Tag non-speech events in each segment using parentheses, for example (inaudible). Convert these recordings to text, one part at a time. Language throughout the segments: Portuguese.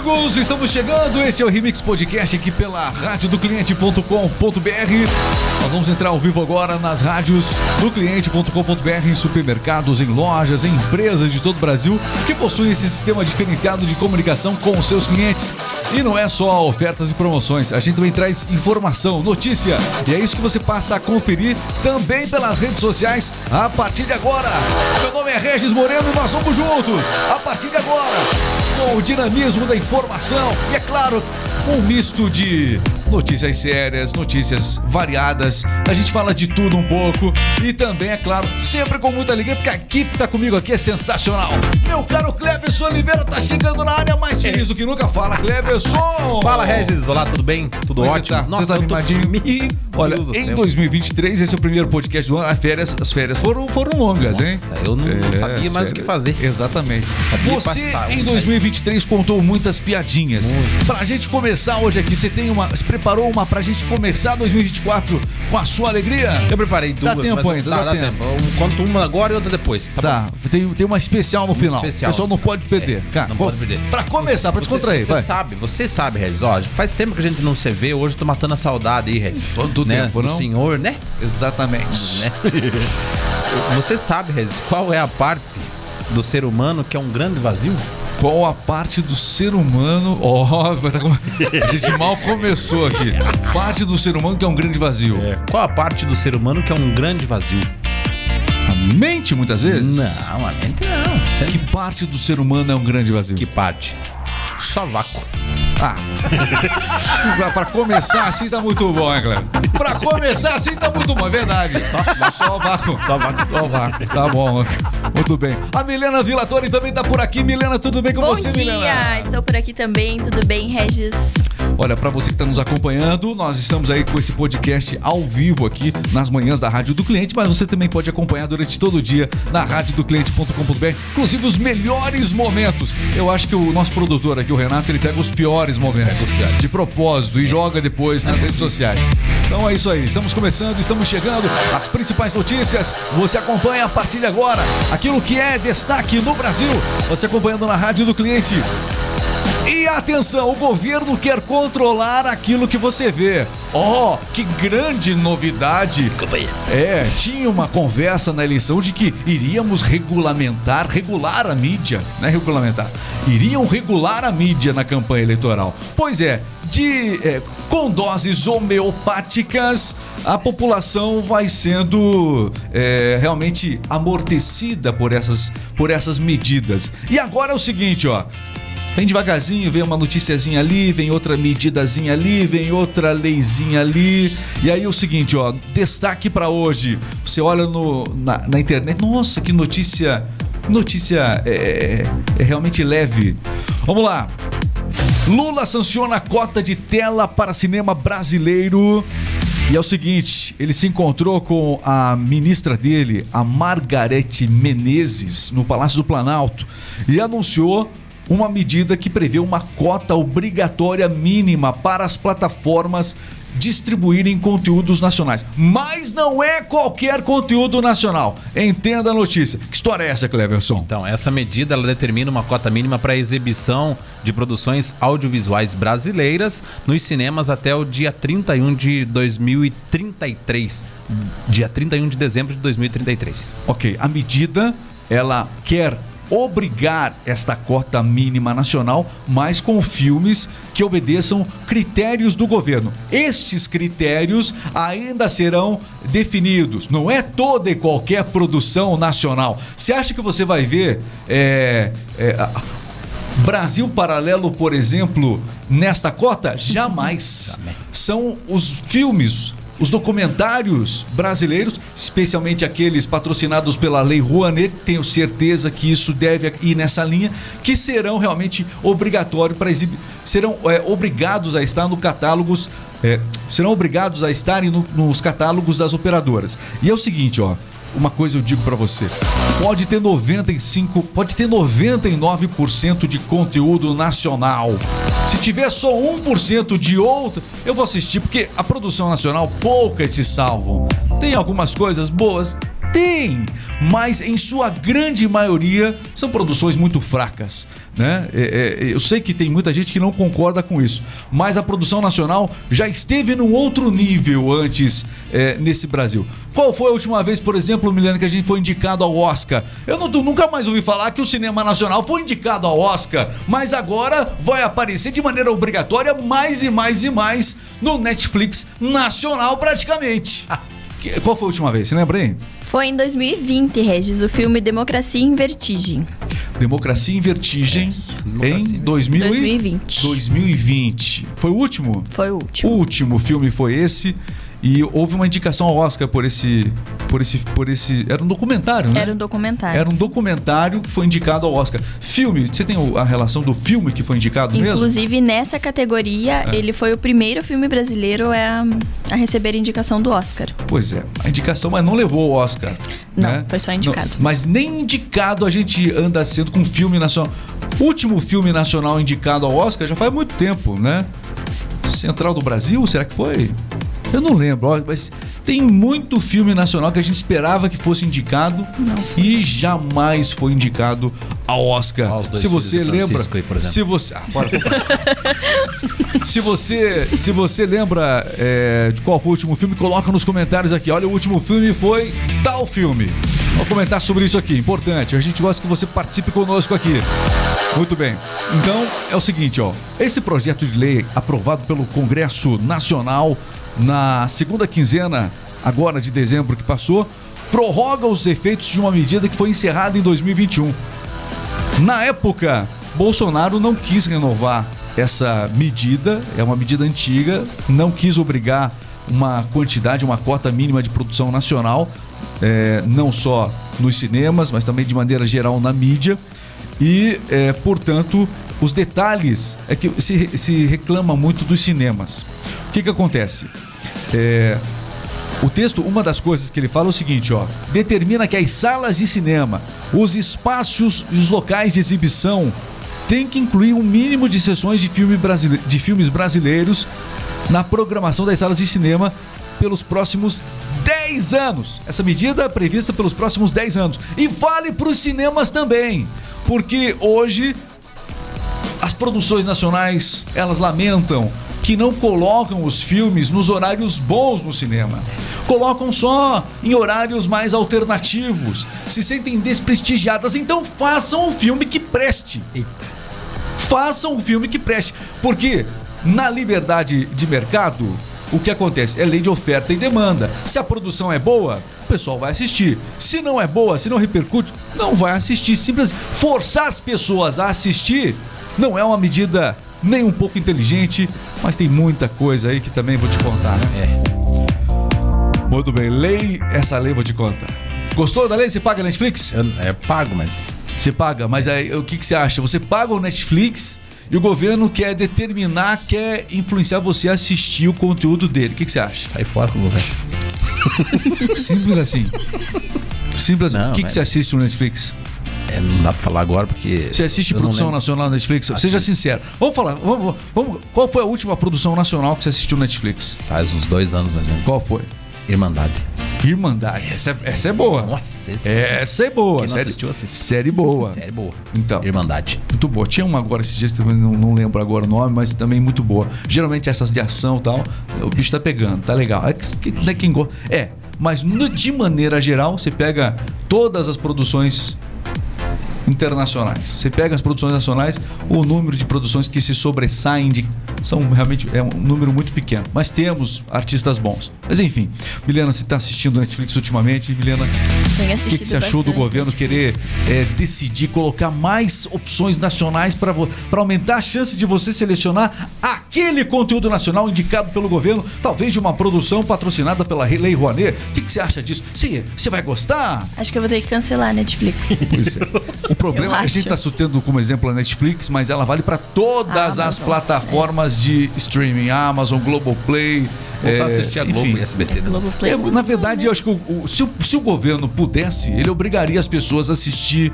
juntos, estamos chegando. Este é o Remix Podcast aqui pela rádio do cliente.com.br. Nós vamos entrar ao vivo agora nas rádios do cliente.com.br, em supermercados, em lojas, em empresas de todo o Brasil que possuem esse sistema diferenciado de comunicação com os seus clientes. E não é só ofertas e promoções, a gente também traz informação, notícia. E é isso que você passa a conferir também pelas redes sociais a partir de agora. Meu nome é Regis Moreno e nós vamos juntos a partir de agora com o dinamismo da informação e, é claro, um misto de notícias sérias, notícias variadas. A gente fala de tudo um pouco e também, é claro, sempre com muita alegria, porque a equipe tá comigo aqui é sensacional. Meu caro Cleverson Oliveira tá chegando na área mais feliz do que nunca. Fala, Cleverson! Fala, Regis. Olá, tudo bem? Tudo Como é que ótimo? Tá? Você tá tô- animadinho? Meu Olha, em céu. 2023, esse é o primeiro podcast do ano. As férias, as férias foram, foram longas, hein? Nossa, eu não sabia as mais o que fazer. Exatamente. sabia Você, passar, em um 2023, contou muitas piadinhas. Pra gente começar hoje aqui, você tem uma. Você preparou uma pra gente começar 2024 com a sua alegria? Eu preparei duas. Dá tempo ainda, Tá, dá tempo. Eu conto uma agora e outra depois. Tá, Tá, tem, tem uma especial no final. especial. O pessoal não pode perder. É, Cara, não pode perder. Pra começar, pra Você, descontrair, você vai. sabe, você sabe, Regis. Ó, faz tempo que a gente não se vê. Hoje eu tô matando a saudade aí, Regis. Quanto né? tempo, Do não? senhor, né? Exatamente. né? (laughs) você sabe, Regis, qual é a parte do ser humano que é um grande vazio? Qual a parte do ser humano. (laughs) Ó, com- a gente mal começou aqui. Parte do ser humano que é um grande vazio. Qual a parte do ser humano que é um grande vazio? A mente, muitas vezes? Não, a mente não. Você- Que parte do ser humano é um grande vazio? Que parte? Só vácuo. Ah. (laughs) pra, pra começar assim tá muito bom, hein, Cleber? Pra começar assim tá muito bom, é verdade. Só, só vácuo. Só vácuo. Só vácuo. Tá bom. Muito bem. A Milena Vilatori também tá por aqui. Milena, tudo bem com Bom você, dia, Milena? estou por aqui também, tudo bem, Regis? Olha, pra você que tá nos acompanhando, nós estamos aí com esse podcast ao vivo aqui nas manhãs da Rádio do Cliente, mas você também pode acompanhar durante todo o dia na radiodocliente.com.br, inclusive os melhores momentos. Eu acho que o nosso produtor aqui, o Renato, ele pega os piores momentos. os piores. De propósito e joga depois nas redes sociais. Então é isso aí, estamos começando, estamos chegando. As principais notícias você acompanha a partir de agora. Aquilo que é destaque no Brasil, você acompanhando na Rádio do Cliente. Atenção, o governo quer controlar aquilo que você vê. Oh, que grande novidade! É, tinha uma conversa na eleição de que iríamos regulamentar, regular a mídia, não é regulamentar, iriam regular a mídia na campanha eleitoral. Pois é, de é, com doses homeopáticas, a população vai sendo é, realmente amortecida por essas, por essas medidas. E agora é o seguinte, ó. Vem devagarzinho, vem uma noticiazinha ali, vem outra medidazinha ali, vem outra leizinha ali. E aí o seguinte, ó, destaque pra hoje. Você olha no, na, na internet, nossa, que notícia, notícia é, é realmente leve. Vamos lá. Lula sanciona a cota de tela para cinema brasileiro. E é o seguinte, ele se encontrou com a ministra dele, a Margarete Menezes, no Palácio do Planalto, e anunciou uma medida que prevê uma cota obrigatória mínima para as plataformas distribuírem conteúdos nacionais. Mas não é qualquer conteúdo nacional. Entenda a notícia. Que história é essa, Cleverson? Então, essa medida ela determina uma cota mínima para exibição de produções audiovisuais brasileiras nos cinemas até o dia 31 de 2033. Dia 31 de dezembro de 2033. Ok, a medida ela quer obrigar esta cota mínima nacional, mas com filmes que obedeçam critérios do governo. Estes critérios ainda serão definidos. Não é toda e qualquer produção nacional. Você acha que você vai ver é, é, Brasil Paralelo, por exemplo, nesta cota? Jamais. São os filmes, os documentários brasileiros, especialmente aqueles patrocinados pela Lei Rouanet, tenho certeza que isso deve ir nessa linha, que serão realmente obrigatórios para exibir, serão é, obrigados a estar no catálogos, é, serão obrigados a estarem no- nos catálogos das operadoras. E é o seguinte, ó, uma coisa eu digo pra você. Pode ter 95, pode ter 99% de conteúdo nacional. Se tiver só 1% de outro, eu vou assistir porque a produção nacional poucas se salvam. Tem algumas coisas boas, Tem, mas em sua grande maioria são produções muito fracas. Né? É, é, eu sei que tem muita gente que não concorda com isso, mas a produção nacional já esteve num outro nível antes é, nesse Brasil. Qual foi a última vez, por exemplo, Milena, que a gente foi indicado ao Oscar? Eu não, nunca mais ouvi falar que o cinema nacional foi indicado ao Oscar, mas agora vai aparecer de maneira obrigatória mais e mais e mais no Netflix nacional praticamente. (laughs) Qual foi a última vez? Você lembra aí? Foi em 2020, Regis, o filme Democracia em Vertigem. Democracia em Vertigem Democracia em 2000 2020. 2020. Foi o último? Foi o O último. último filme foi esse e houve uma indicação ao Oscar por esse por esse por esse era um documentário, né? Era um documentário. Era um documentário que foi indicado ao Oscar. Filme, você tem a relação do filme que foi indicado mesmo? Inclusive, nessa categoria, É. ele foi o primeiro filme brasileiro a, a receber a indicação do Oscar. Pois é, a indicação, mas não levou o Oscar. Não, né? foi só indicado. Não, mas nem indicado a gente anda sendo com filme nacional. Último filme nacional indicado ao Oscar já faz muito tempo, né? Central do Brasil, será que foi? Eu não lembro, ó, mas tem muito filme nacional que a gente esperava que fosse indicado e jamais foi indicado ao Oscar. Ó, os dois se você lembra, aí, por exemplo. se você, ah, bora, (laughs) se você, se você lembra é, de qual foi o último filme, coloca nos comentários aqui. Olha, o último filme foi tal filme. Vamos comentar sobre isso aqui, importante. A gente gosta que você participe conosco aqui. Muito bem. Então, é o seguinte, ó. Esse projeto de lei aprovado pelo Congresso Nacional na segunda quinzena agora de dezembro que passou, prorroga os efeitos de uma medida que foi encerrada em 2021. Na época, Bolsonaro não quis renovar essa medida, é uma medida antiga, não quis obrigar uma quantidade, uma cota mínima de produção nacional, é, não só nos cinemas, mas também de maneira geral na mídia. E, é, portanto, os detalhes é que se, se reclama muito dos cinemas. O que, que acontece? É, o texto, uma das coisas que ele fala é o seguinte, ó, determina que as salas de cinema, os espaços e os locais de exibição têm que incluir um mínimo de sessões de, filme brasile- de filmes brasileiros na programação das salas de cinema pelos próximos 10 anos. Essa medida é prevista pelos próximos 10 anos. E vale para os cinemas também, porque hoje as produções nacionais, elas lamentam que não colocam os filmes nos horários bons no cinema. Colocam só em horários mais alternativos. Se sentem desprestigiadas. Então façam um filme que preste. Eita. Façam um filme que preste. Porque na liberdade de mercado, o que acontece? É lei de oferta e demanda. Se a produção é boa, o pessoal vai assistir. Se não é boa, se não repercute, não vai assistir. Simples. Forçar as pessoas a assistir não é uma medida nem um pouco inteligente, mas tem muita coisa aí que também vou te contar, né? É. Muito bem, lei, essa lei eu vou te contar. Gostou da lei? Você paga Netflix? Eu, é pago, mas. Você paga, mas aí o que, que você acha? Você paga o Netflix e o governo quer determinar, quer influenciar você a assistir o conteúdo dele. O que, que você acha? Sai fora com o governo. Simples assim. Simples assim. O que, que mas- você assiste no Netflix? É, não dá pra falar agora porque. Você assiste produção nacional na Netflix? Seja Assisto. sincero. Vamos falar. Vamos, vamos- qual foi a última produção nacional que você assistiu no Netflix? Faz uns dois anos mais ou menos. Qual foi? Irmandade. Irmandade. Essa, é- essa é boa. Nossa, esse Essa é boa. Quem série, assistiu, assiste. série boa. Série boa. Então. Irmandade. Muito boa. Tinha uma agora esses dias, também não, não lembro agora o nome, mas também muito boa. Geralmente essas de ação e tal, o bicho tá pegando, tá legal. É, que, é quem gosta. É, mas no- de maneira geral, você pega todas as produções internacionais. Você pega as produções nacionais, o número de produções que se sobressaem de, são realmente é um número muito pequeno. Mas temos artistas bons. Mas enfim, Milena, você está assistindo Netflix ultimamente, Milena? O que, que você achou do bastante. governo querer é, decidir colocar mais opções nacionais para aumentar a chance de você selecionar aquele conteúdo nacional indicado pelo governo, talvez de uma produção patrocinada pela Lei Rouanet? O que, que você acha disso? Você você vai gostar? Acho que eu vou ter que cancelar a Netflix. Pois é. O (laughs) problema é que a gente está citando como exemplo a Netflix, mas ela vale para todas as Amazon. Plataformas de streaming, Amazon, Globoplay. Voltar a é, assistir a Globo enfim. e SBT. É, na verdade, eu acho que o- o- se, o, se o governo pudesse, ele obrigaria as pessoas a assistir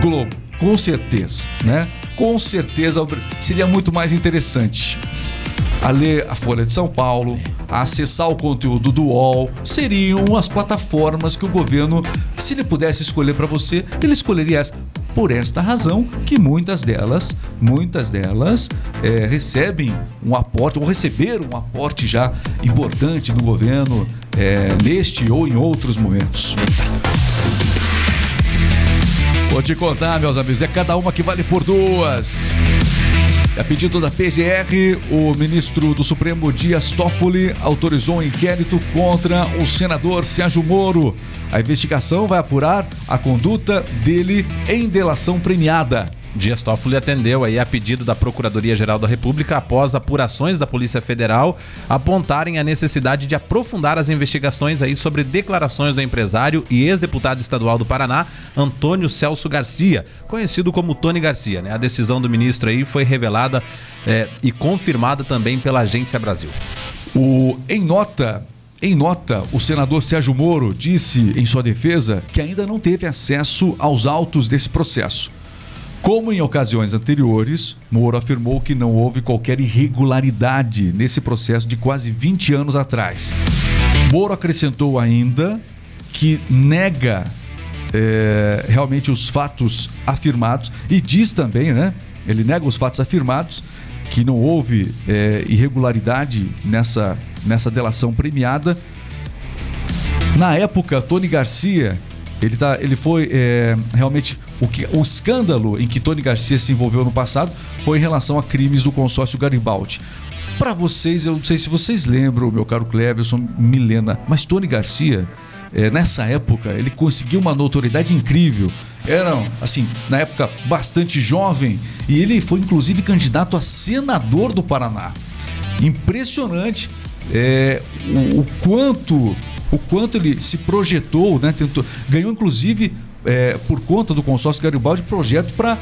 Globo. Com certeza, né? Com certeza seria muito mais interessante. A ler a Folha de São Paulo, a acessar o conteúdo do UOL, seriam as plataformas que o governo, se ele pudesse escolher para você, ele escolheria essa. Por esta razão que muitas delas, muitas delas é, recebem um aporte ou receberam um aporte já importante do governo é, neste ou em outros momentos. Vou te contar, meus amigos, é cada uma que vale por duas. A pedido da PGR, o ministro do Supremo Dias Toffoli autorizou um inquérito contra o senador Sérgio Moro. A investigação vai apurar a conduta dele em delação premiada. Dias Toffoli atendeu aí a pedido da Procuradoria-Geral da República após apurações da Polícia Federal apontarem a necessidade de aprofundar as investigações aí sobre declarações do empresário e ex-deputado estadual do Paraná, Antônio Celso Garcia, conhecido como Tony Garcia. Né? A decisão do ministro aí foi revelada é, e confirmada também pela Agência Brasil. O, em nota, em nota, o senador Sérgio Moro disse em sua defesa que ainda não teve acesso aos autos desse processo. Como em ocasiões anteriores, Moro afirmou que não houve qualquer irregularidade nesse processo de quase 20 anos atrás. Moro acrescentou ainda que nega é, realmente os fatos afirmados e diz também, né? Ele nega os fatos afirmados que não houve é, irregularidade nessa, nessa delação premiada. Na época, Tony Garcia, ele, tá, ele foi é, realmente o, que, o escândalo em que Tony Garcia se envolveu no passado foi em relação a crimes do consórcio Garibaldi. Para vocês, eu não sei se vocês lembram, meu caro Cleverson, Milena, mas Tony Garcia, é, nessa época, ele conseguiu uma notoriedade incrível. Era, assim, na época, bastante jovem e ele foi inclusive candidato a senador do Paraná. Impressionante é, o, o, quanto o quanto ele se projetou, né? Tentou, ganhou inclusive é, por conta do consórcio Garibaldi, projeto para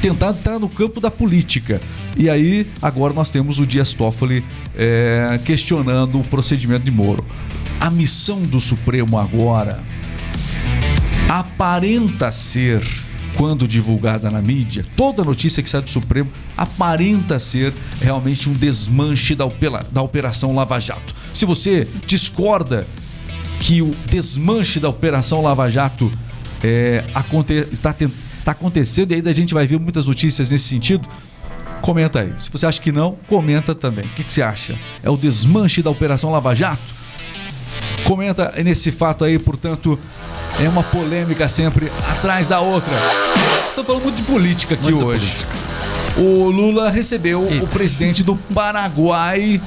tentar entrar no campo da política. E aí, agora nós temos o Dias Toffoli é, questionando o procedimento de Moro. A missão do Supremo agora aparenta ser, quando divulgada na mídia, toda notícia que sai do Supremo aparenta ser realmente um desmanche da, da Operação Lava Jato. Se você discorda que o desmanche da Operação Lava Jato é, aconte está, está acontecendo e aí a gente vai ver muitas notícias nesse sentido. Comenta aí. Se você acha que não, comenta também. O que, que você acha? É o desmanche da Operação Lava Jato? Comenta nesse fato aí, portanto, é uma polêmica sempre atrás da outra. Estou falando muito de política aqui Muita hoje. Política. O Lula recebeu e... o presidente do Paraguai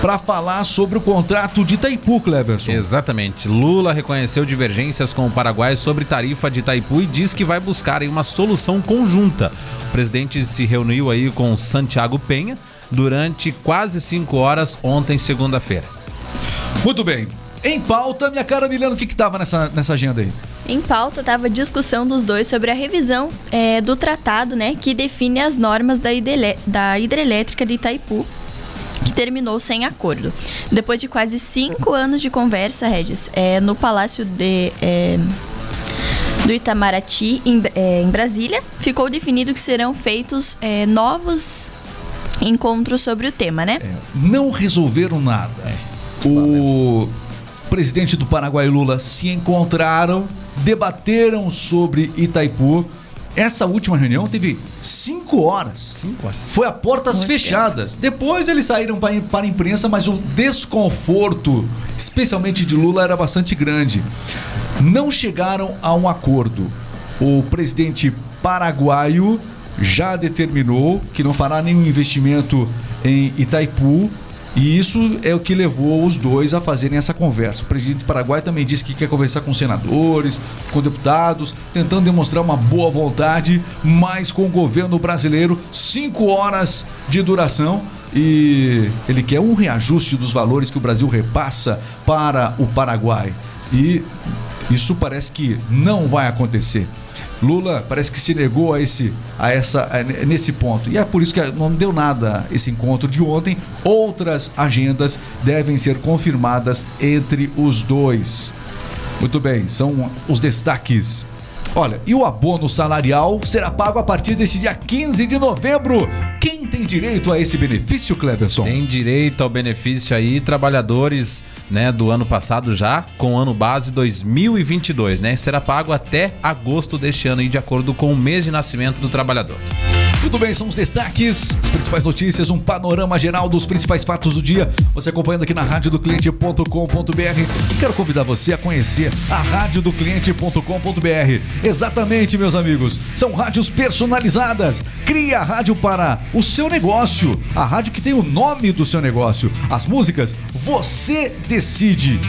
para falar sobre o contrato de Itaipu, Cleverson. Exatamente. Lula reconheceu divergências com o Paraguai sobre tarifa de Itaipu e diz que vai buscar uma solução conjunta. O presidente se reuniu aí com Santiago Penha durante quase cinco horas ontem, segunda-feira. Muito bem. Em pauta, minha cara Milena, o que estava nessa, nessa agenda aí? Em pauta estava a discussão dos dois sobre a revisão é, do tratado, né, que define as normas da, da hidrelétrica de Itaipu que terminou sem acordo. Depois de quase cinco anos de conversa, Regis, é, no Palácio de. É, do Itamaraty, em, é, em, Brasília, ficou definido que serão feitos é, novos encontros sobre o tema, né? É, não resolveram nada. É. O presidente do Paraguai, Lula, se encontraram, debateram sobre Itaipu essa última reunião teve cinco horas. Cinco horas. Foi a portas Muito fechadas. Tempo. Depois eles saíram para, para a imprensa, mas o desconforto, especialmente de Lula, era bastante grande. Não chegaram a um acordo. O presidente paraguaio já determinou que não fará nenhum investimento em Itaipu e isso é o que levou os dois a fazerem essa conversa. O presidente do Paraguai também disse que quer conversar com senadores, com deputados, tentando demonstrar uma boa vontade, mas com o governo brasileiro, cinco horas de duração. E ele quer um reajuste dos valores que o Brasil repassa para o Paraguai. E isso parece que não vai acontecer. Lula parece que se negou a esse, a essa, a, nesse ponto. E é por isso que não deu nada esse encontro de ontem. Outras agendas devem ser confirmadas entre os dois. Muito bem, são os destaques. Olha, e o abono salarial será pago a partir desse dia 15 de novembro Quem tem direito a esse benefício, Cleberson? Tem direito ao benefício aí trabalhadores, né, do ano passado já, com ano base 2022, né? Será pago até agosto deste ano aí, de acordo com o mês de nascimento do trabalhador. Tudo bem, são os destaques, as principais notícias, um panorama geral dos principais fatos do dia. Você acompanhando aqui na radiodocliente.com.br. Quero convidar você a conhecer a radiodocliente.com.br. Exatamente, meus amigos. São rádios personalizadas. Cria a rádio para o seu negócio. A rádio que tem o nome do seu negócio. As músicas, você decide.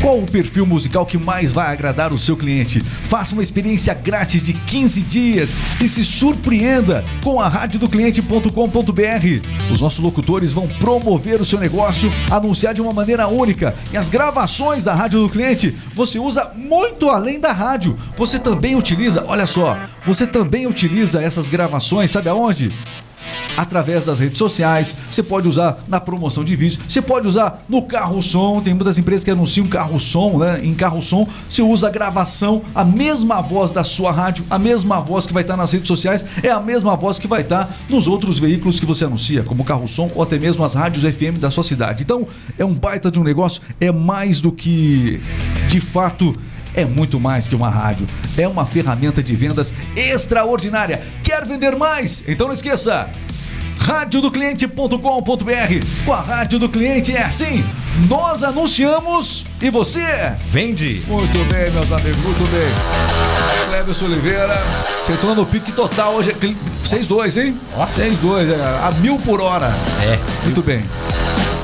Qual o perfil musical que mais vai agradar o seu cliente? Faça uma experiência grátis de 15 dias e se surpreenda com a radiodocliente.com.br. Os nossos locutores vão promover o seu negócio, anunciar de uma maneira única. E as gravações da Rádio do Cliente você usa muito além da rádio. Você também utiliza, olha só, você também utiliza essas gravações, sabe aonde? Através das redes sociais, você pode usar na promoção de vídeo, você pode usar no carro som, tem muitas empresas que anunciam carro som, né? Em carro som, você usa a gravação, a mesma voz da sua rádio, a mesma voz que vai estar nas redes sociais, é a mesma voz que vai estar nos outros veículos que você anuncia, como carro som ou até mesmo as rádios FM da sua cidade. Então, é um baita de um negócio, é mais do que de fato é muito mais que uma rádio. É uma ferramenta de vendas extraordinária. Quer vender mais? Então não esqueça radiodocliente.com.br. Com a Rádio do Cliente é assim. Nós anunciamos e você vende. Muito bem, meus amigos, muito bem. Cleverson Oliveira, acertou no pique total hoje. 6-2, hein? 6-2, é, a mil por hora. É. Muito bem.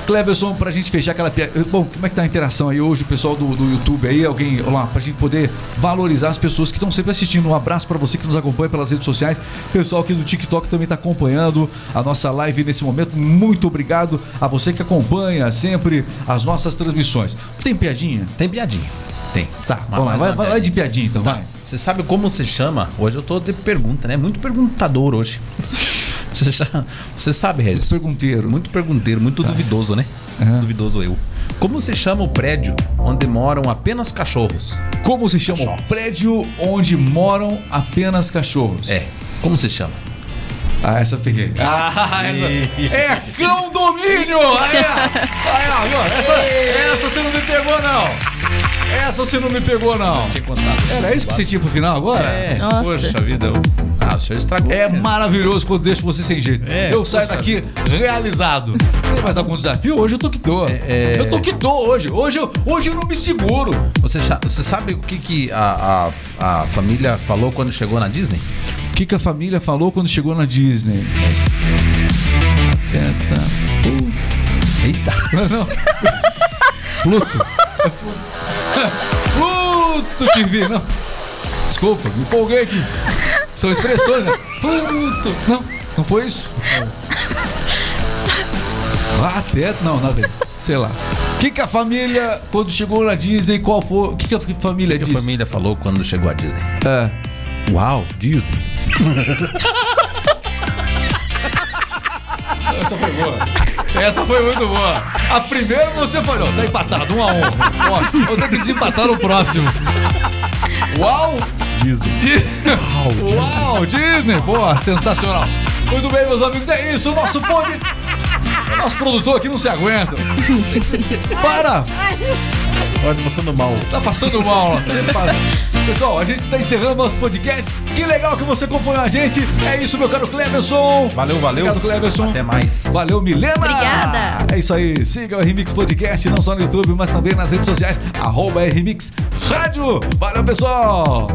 Cleverson, pra gente fechar aquela piada. Bom, como é que tá a interação aí hoje, o pessoal do, do YouTube aí? Alguém lá, pra gente poder valorizar as pessoas que estão sempre assistindo. Um abraço para você que nos acompanha pelas redes sociais. Pessoal aqui do TikTok também tá acompanhando a nossa live nesse momento. Muito obrigado a você que acompanha sempre as nossas transmissões. Tem piadinha? Tem piadinha. Tem. Tá, vamos lá. Vai, vai, de piadinha então, tá. vai. Você sabe como se chama? Hoje eu tô de pergunta, né? Muito perguntador hoje. (laughs) Você, já, você sabe, Regis? Muito pergunteiro. Muito pergunteiro, muito tá. duvidoso, né? Uhum. Duvidoso eu. Como se chama o prédio onde moram apenas cachorros? Como se chama Cachorros. o prédio onde moram apenas cachorros? É. Como se chama? Ah, essa eu peguei. (laughs) Ah, (laughs) essa. É cão domínio! Aí, aí, agora. Essa, essa você não me pegou, não. Essa você não me pegou, não. Tinha contado. Era isso que você tinha pro final agora? É. Nossa. Poxa vida. eu- O senhor estragou. É mesmo. maravilhoso quando deixo você sem jeito. É, eu saio daqui realizado. Tem mais algum desafio? Hoje eu tô que tô. é- Eu tô que hoje. Hoje eu, hoje eu não me seguro. Você, você sabe o que, que a, a, a família falou quando chegou na Disney? O que, que a família falou quando chegou na Disney? Tenta. Eita. (laughs) Não, não. Pluto. (laughs) Pluto que vi, não. Desculpa, me empolguei aqui. São expressões, né? Pluto. Não, não foi isso? Ah, teto. Não, nada. Sei lá. O que, que a família, quando chegou na Disney, qual foi? O que, que a família O que a disse? família falou quando chegou a Disney? É. Uau, Disney. (laughs) Essa foi boa. Essa foi muito boa. A primeira você falou, tá empatado, um a um. Ó, Vou ter que desempatar no próximo. Uau! Disney. Di- (laughs) Uau, Disney! Boa, sensacional. Muito bem, meus amigos, é isso. O nosso pod. Nosso produtor aqui não se aguenta. Para! Olha, passando mal. Tá passando mal. ó. Faz. Pessoal, a gente tá encerrando nosso podcast. Que legal que você acompanhou a gente. É isso, meu caro Cleverson. Valeu, valeu. Obrigado, Cleverson. Até mais. Valeu, Milena! Obrigada. É isso aí. Siga o RMix Podcast, não só no YouTube, mas também nas redes sociais. Arroba RMix Rádio. Valeu, pessoal!